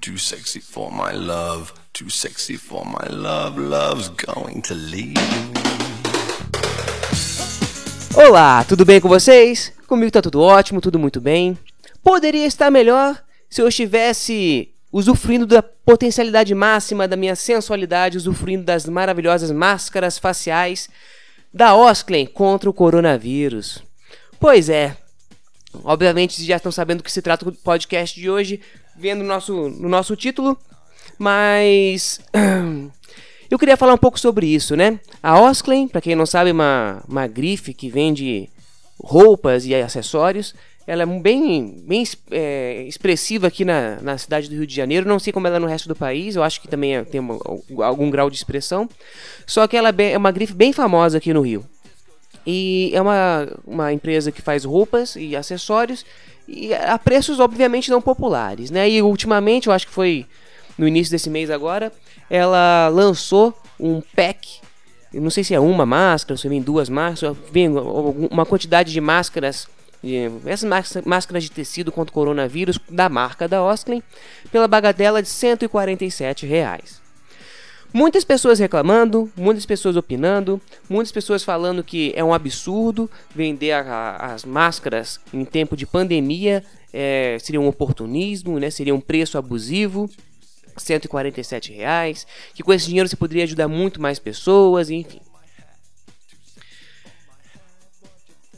too sexy for my love, too sexy for my love, love's going to leave. Olá, tudo bem com vocês? Comigo tá tudo ótimo, tudo muito bem. Poderia estar melhor se eu estivesse usufruindo da potencialidade máxima da minha sensualidade, usufruindo das maravilhosas máscaras faciais da Osklen contra o coronavírus. Pois é. Obviamente vocês já estão sabendo do que se trata o podcast de hoje, vendo no nosso, no nosso título, mas eu queria falar um pouco sobre isso, né? A Osklen, para quem não sabe, é uma, uma grife que vende roupas e acessórios ela é bem, bem é, expressiva aqui na, na cidade do Rio de Janeiro. Não sei como ela é no resto do país, eu acho que também é, tem algum grau de expressão. Só que ela é, é uma grife bem famosa aqui no Rio. E é uma, uma empresa que faz roupas e acessórios e a preços obviamente não populares, né? E ultimamente, eu acho que foi no início desse mês agora, ela lançou um pack não sei se é uma máscara, se vem duas máscaras, vem uma quantidade de máscaras essas máscaras de tecido contra o coronavírus da marca da Osklen pela bagatela de 147 reais. Muitas pessoas reclamando, muitas pessoas opinando, muitas pessoas falando que é um absurdo vender a, a, as máscaras em tempo de pandemia, é, seria um oportunismo, né, seria um preço abusivo. 147 reais, que com esse dinheiro você poderia ajudar muito mais pessoas, enfim.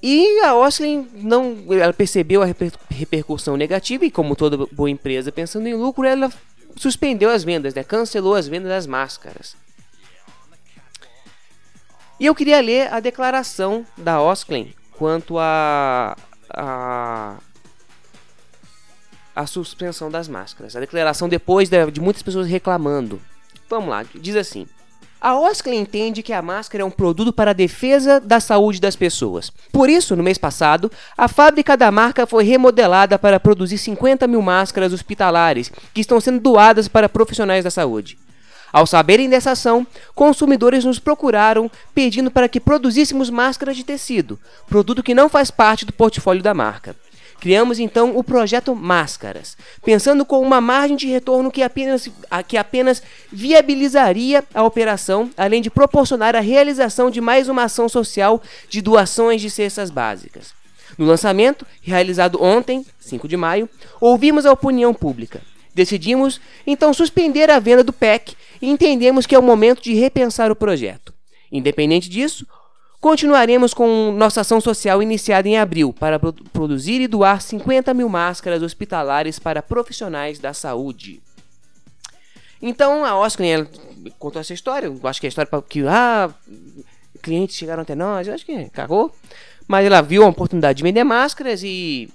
E a Oslin não, ela percebeu a reper, repercussão negativa e como toda boa empresa pensando em lucro, ela suspendeu as vendas, né? Cancelou as vendas das máscaras. E eu queria ler a declaração da Osklen quanto a, a a suspensão das máscaras. A declaração depois de, de muitas pessoas reclamando. Vamos lá, diz assim: a Oscar entende que a máscara é um produto para a defesa da saúde das pessoas. Por isso, no mês passado, a fábrica da marca foi remodelada para produzir 50 mil máscaras hospitalares que estão sendo doadas para profissionais da saúde. Ao saberem dessa ação, consumidores nos procuraram pedindo para que produzíssemos máscaras de tecido, produto que não faz parte do portfólio da marca. Criamos então o projeto Máscaras, pensando com uma margem de retorno que apenas, que apenas viabilizaria a operação, além de proporcionar a realização de mais uma ação social de doações de cestas básicas. No lançamento, realizado ontem, 5 de maio, ouvimos a opinião pública. Decidimos então suspender a venda do PEC e entendemos que é o momento de repensar o projeto. Independente disso, Continuaremos com nossa ação social iniciada em abril para produzir e doar 50 mil máscaras hospitalares para profissionais da saúde. Então a Oscar contou essa história. Eu acho que é a história para que ah, clientes chegaram até nós. Eu acho que cagou. Mas ela viu a oportunidade de vender máscaras e,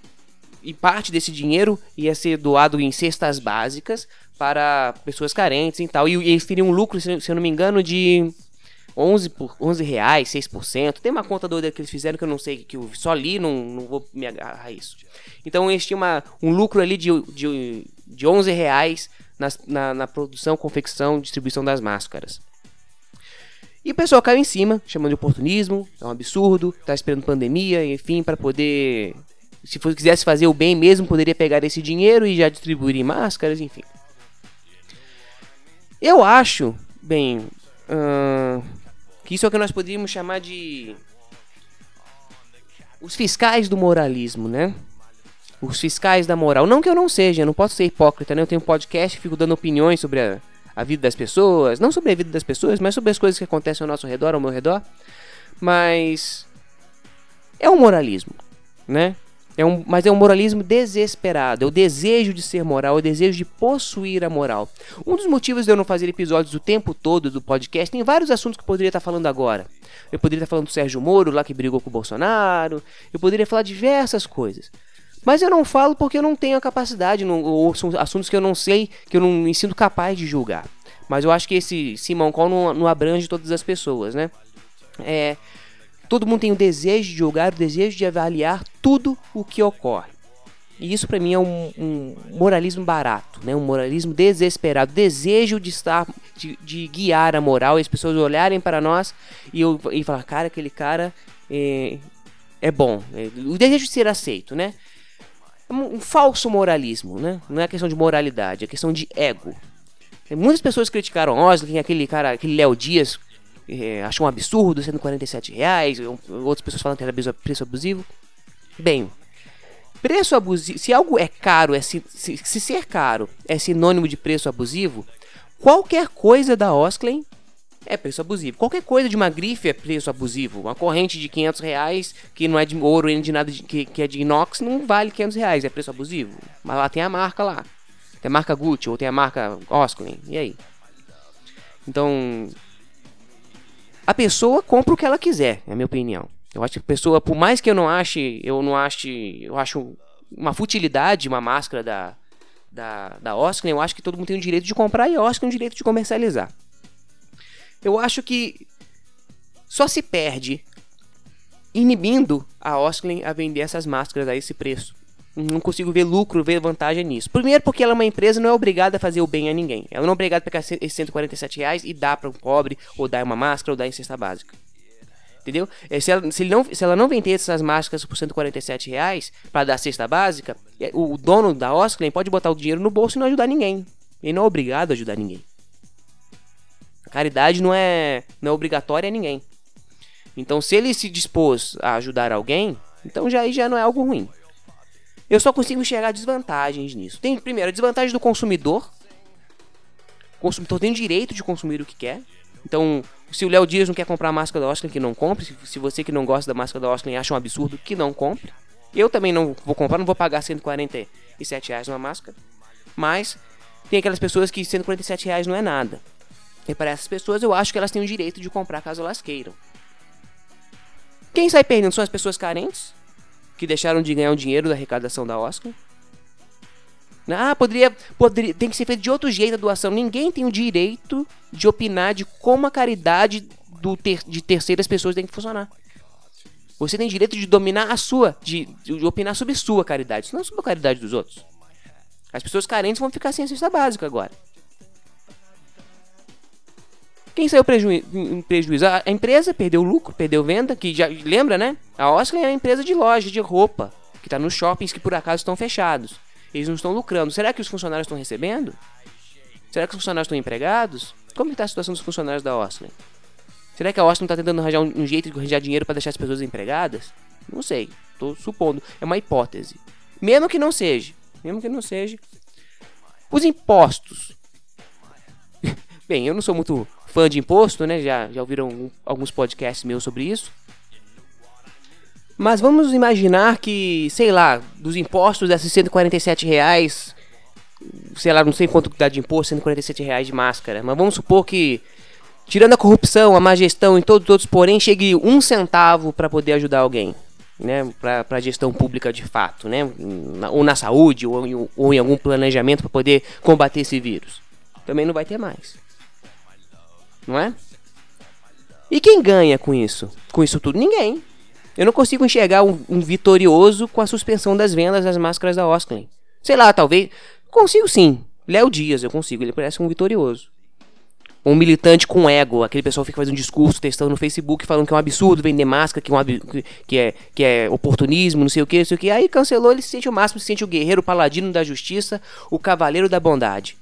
e parte desse dinheiro ia ser doado em cestas básicas para pessoas carentes e tal. E, e eles teriam um lucro, se, se eu não me engano, de 11, por, 11 reais, 6%. Tem uma conta doida que eles fizeram que eu não sei, que eu só li, não, não vou me agarrar a isso. Então eles tinham uma, um lucro ali de, de, de 11 reais na, na, na produção, confecção, distribuição das máscaras. E o pessoal caiu em cima, chamando de oportunismo, é um absurdo, tá esperando pandemia, enfim, para poder. Se fosse, quisesse fazer o bem mesmo, poderia pegar esse dinheiro e já distribuir em máscaras, enfim. Eu acho, bem, uh, que isso é o que nós poderíamos chamar de os fiscais do moralismo, né? Os fiscais da moral. Não que eu não seja, eu não posso ser hipócrita, né? Eu tenho um podcast, fico dando opiniões sobre a, a vida das pessoas, não sobre a vida das pessoas, mas sobre as coisas que acontecem ao nosso redor, ao meu redor. Mas é um moralismo, né? É um, mas é um moralismo desesperado. É o desejo de ser moral, é o desejo de possuir a moral. Um dos motivos de eu não fazer episódios o tempo todo do podcast, tem vários assuntos que eu poderia estar falando agora. Eu poderia estar falando do Sérgio Moro, lá que brigou com o Bolsonaro. Eu poderia falar diversas coisas. Mas eu não falo porque eu não tenho a capacidade, ou são assuntos que eu não sei, que eu não me sinto capaz de julgar. Mas eu acho que esse Simão Call não, não abrange todas as pessoas, né? É, Todo mundo tem o desejo de julgar, o desejo de avaliar tudo o que ocorre. E isso para mim é um, um, moralismo barato, né? um moralismo desesperado, desejo de estar, de, de, guiar a moral e as pessoas olharem para nós e, eu, e falar, cara, aquele cara é, é bom. É, o desejo de ser aceito, né? é um, um falso moralismo, né? Não é questão de moralidade, é questão de ego. Muitas pessoas criticaram Osling, aquele cara, aquele Léo Dias, é, achou um absurdo, sendo 47 reais, outras pessoas falam que era preço abusivo. Bem, preço abusivo, se algo é caro, é se, se, se ser caro é sinônimo de preço abusivo, qualquer coisa da Osklen é preço abusivo. Qualquer coisa de uma grife é preço abusivo. Uma corrente de 500 reais, que não é de ouro nem de nada, de, que, que é de inox, não vale 500 reais, é preço abusivo. Mas lá tem a marca lá. Tem a marca Gucci ou tem a marca Osklen. E aí? Então, a pessoa compra o que ela quiser, é a minha opinião. Eu acho que a pessoa, por mais que eu não ache, eu não ache, eu acho uma futilidade uma máscara da da, da Osklen, eu acho que todo mundo tem o direito de comprar e a Osklen tem o direito de comercializar. Eu acho que só se perde inibindo a Osklen a vender essas máscaras a esse preço. Não consigo ver lucro, ver vantagem nisso. Primeiro porque ela é uma empresa não é obrigada a fazer o bem a ninguém. Ela não é obrigada a pegar esses 147 reais e dar para um pobre, ou dar uma máscara, ou dar em cesta básica. Entendeu? É, se ela, se, não, se ela não vender essas máscaras por 147 reais para dar cesta básica, é, o, dono da Osklen pode botar o dinheiro no bolso e não ajudar ninguém. Ele não é obrigado a ajudar ninguém. Caridade não é, não é obrigatória a ninguém. Então, se ele se dispôs a ajudar alguém, então já, já não é algo ruim. Eu só consigo enxergar desvantagens nisso. Tem, primeiro, a desvantagem do consumidor. O consumidor tem o direito de consumir o que quer. Então, se o Léo Dias não quer comprar a máscara da Oscar, que não compre. Se, você que não gosta da máscara da Oscar acha um absurdo, que não compre. Eu também não vou comprar, não vou pagar 147 reais numa máscara. Mas tem aquelas pessoas que 147 reais não é nada. E para essas pessoas eu acho que elas têm o direito de comprar caso elas queiram. Quem sai perdendo são as pessoas carentes, que deixaram de ganhar o dinheiro da arrecadação da Oscar. Ah, poderia, poderia. Tem que ser feito de outro jeito a doação. Ninguém tem o direito de opinar de como a caridade do ter, de terceiras pessoas tem que funcionar. Você tem direito de dominar a sua, de, de opinar sobre sua caridade, não sobre a caridade dos outros. As pessoas carentes vão ficar sem a cesta básica agora. Quem saiu em prejuízo? A, empresa perdeu lucro, perdeu venda, que já lembra, né? A Oscar é uma empresa de loja de roupa, que está nos shoppings que por acaso estão fechados. Eles não estão lucrando. Será que os funcionários estão recebendo? Será que os funcionários estão empregados? Como está a situação dos funcionários da Ostley? Será que a Ostley está tentando arranjar um, um, jeito de arranjar dinheiro para deixar as pessoas empregadas? Não sei. Estou supondo. É uma hipótese. Mesmo que não seja. Mesmo que não seja. Os impostos. Bem, eu não sou muito fã de imposto, né? Já, já ouviram alguns podcasts meus sobre isso. Mas vamos imaginar que, sei lá, dos impostos desses 147 reais, sei lá, não sei quanto dá de imposto, 147 reais de máscara, mas vamos supor que, tirando a corrupção, a má gestão e todos os outros, porém, chegue um centavo para poder ajudar alguém. Né, para a gestão pública de fato, né, ou na saúde, ou em, ou em algum planejamento para poder combater esse vírus. Também não vai ter mais. Não é? E quem ganha com isso? Com isso tudo? Ninguém. Eu não consigo enxergar um, um, vitorioso com a suspensão das vendas das máscaras da Osklen. Sei lá, talvez. Consigo sim. Léo Dias, eu consigo. Ele parece um vitorioso. Um militante com ego. Aquele pessoal fica fazendo discurso, testando no Facebook, falando que é um absurdo vender máscara, que é, um que é, que é oportunismo, não sei o que, não sei o que. Aí cancelou, ele se sente o máximo, se sente o guerreiro, o paladino da justiça, o cavaleiro da bondade.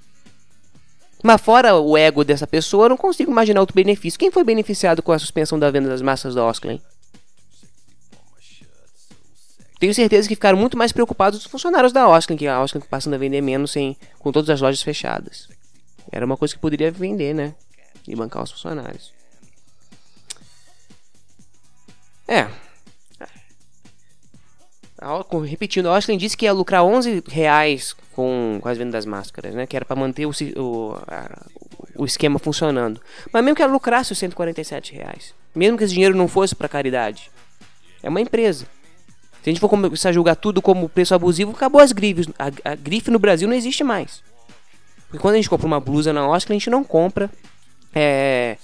Mas fora o ego dessa pessoa, eu não consigo imaginar outro benefício. Quem foi beneficiado com a suspensão da venda das máscaras da Osklen? Tenho certeza que ficaram muito mais preocupados os funcionários da Oscar, que a Oscar passando a vender menos sem, com todas as lojas fechadas. Era uma coisa que poderia vender, né? E bancar os funcionários. É. Repetindo, a Oscar disse que ia lucrar 11 reais com, com as vendas das máscaras, né? Que era para manter o, o, a, o esquema funcionando. Mas mesmo que ela lucrasse os 147 reais, mesmo que esse dinheiro não fosse para caridade, é uma empresa. Se a gente for começar a julgar tudo como preço abusivo, acabou as grifes. A, a grife no Brasil não existe mais. Porque quando a gente compra uma blusa na Oscar, a gente não compra é,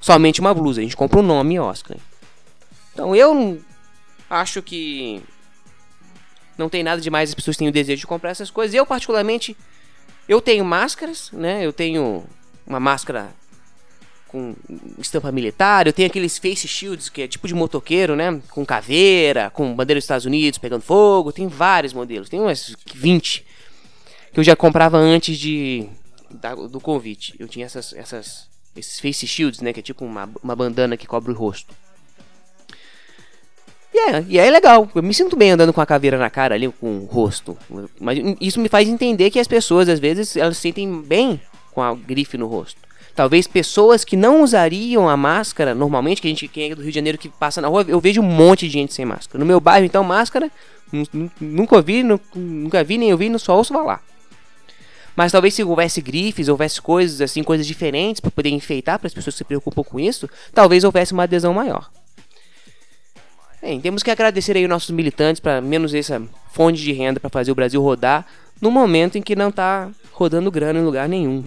somente uma blusa, a gente compra o um nome Oscar. Então eu acho que não tem nada demais as pessoas têm o desejo de comprar essas coisas. Eu particularmente eu tenho máscaras, né? Eu tenho uma máscara com estampa militar, eu tenho aqueles face shields que é tipo de motoqueiro, né? Com caveira, com bandeira dos Estados Unidos pegando fogo, tem vários modelos, tem umas 20 que eu já comprava antes de da, do convite. Eu tinha essas, essas esses face shields, né? Que é tipo uma, uma bandana que cobre o rosto. É, e é legal. Eu me sinto bem andando com a caveira na cara ali, com o rosto. Mas isso me faz entender que as pessoas, às vezes, elas se sentem bem com a grife no rosto. Talvez pessoas que não usariam a máscara normalmente, que a gente quem é do Rio de Janeiro que passa na rua, eu vejo um monte de gente sem máscara. No meu bairro, então, máscara, nunca vi, nunca vi, nem eu vi, só ouço falar. Mas talvez se houvesse grifes, houvesse coisas assim, coisas diferentes para poder enfeitar para as pessoas que se preocupam com isso, talvez houvesse uma adesão maior. Bem, temos que agradecer aí os nossos militantes para menos essa fonte de renda para fazer o Brasil rodar no momento em que não está rodando grana em lugar nenhum.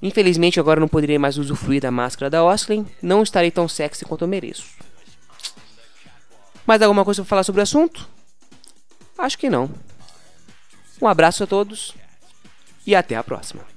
Infelizmente agora não poderei mais usufruir da máscara da Osklen, não estarei tão sexy quanto eu mereço. Mais alguma coisa para falar sobre o assunto? Acho que não. Um abraço a todos e até a próxima.